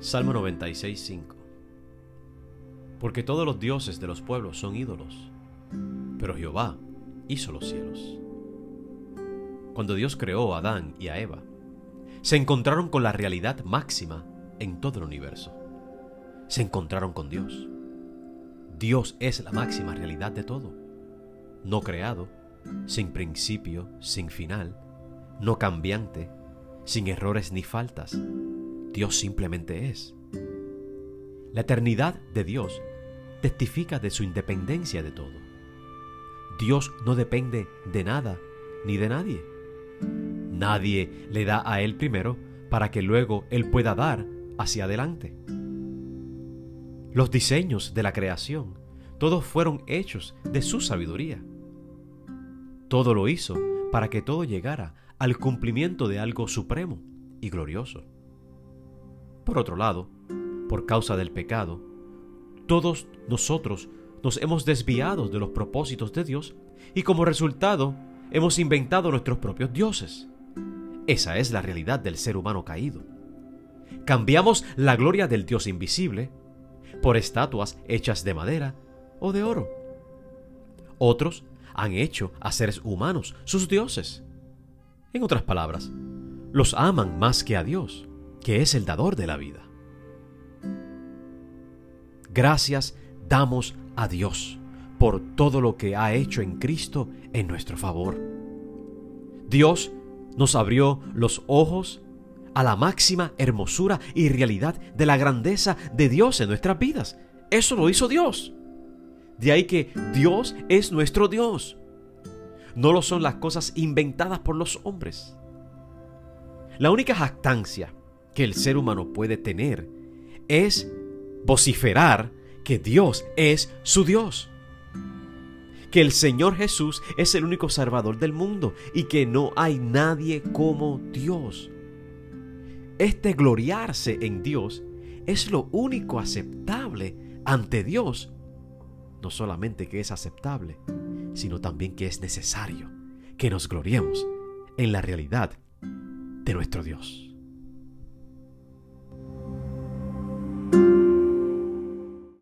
Salmo 96, 5. Porque todos los dioses de los pueblos son ídolos, pero Jehová hizo los cielos. Cuando Dios creó a Adán y a Eva, se encontraron con la realidad máxima en todo el universo. Se encontraron con Dios. Dios es la máxima realidad de todo. No creado, sin principio, sin final, no cambiante, sin errores ni faltas. Dios simplemente es. La eternidad de Dios testifica de su independencia de todo. Dios no depende de nada ni de nadie. Nadie le da a Él primero para que luego Él pueda dar hacia adelante. Los diseños de la creación, todos fueron hechos de su sabiduría. Todo lo hizo para que todo llegara al cumplimiento de algo supremo y glorioso. Por otro lado, por causa del pecado, todos nosotros nos hemos desviado de los propósitos de Dios y como resultado hemos inventado nuestros propios dioses. Esa es la realidad del ser humano caído. Cambiamos la gloria del Dios invisible por estatuas hechas de madera o de oro. Otros han hecho a seres humanos sus dioses. En otras palabras, los aman más que a Dios, que es el dador de la vida. Gracias damos a Dios por todo lo que ha hecho en Cristo en nuestro favor. Dios nos abrió los ojos a la máxima hermosura y realidad de la grandeza de Dios en nuestras vidas. Eso lo hizo Dios. De ahí que Dios es nuestro Dios. No lo son las cosas inventadas por los hombres. La única jactancia que el ser humano puede tener es vociferar que Dios es su Dios que el Señor Jesús es el único Salvador del mundo y que no hay nadie como Dios. Este gloriarse en Dios es lo único aceptable ante Dios. No solamente que es aceptable, sino también que es necesario que nos gloriemos en la realidad de nuestro Dios.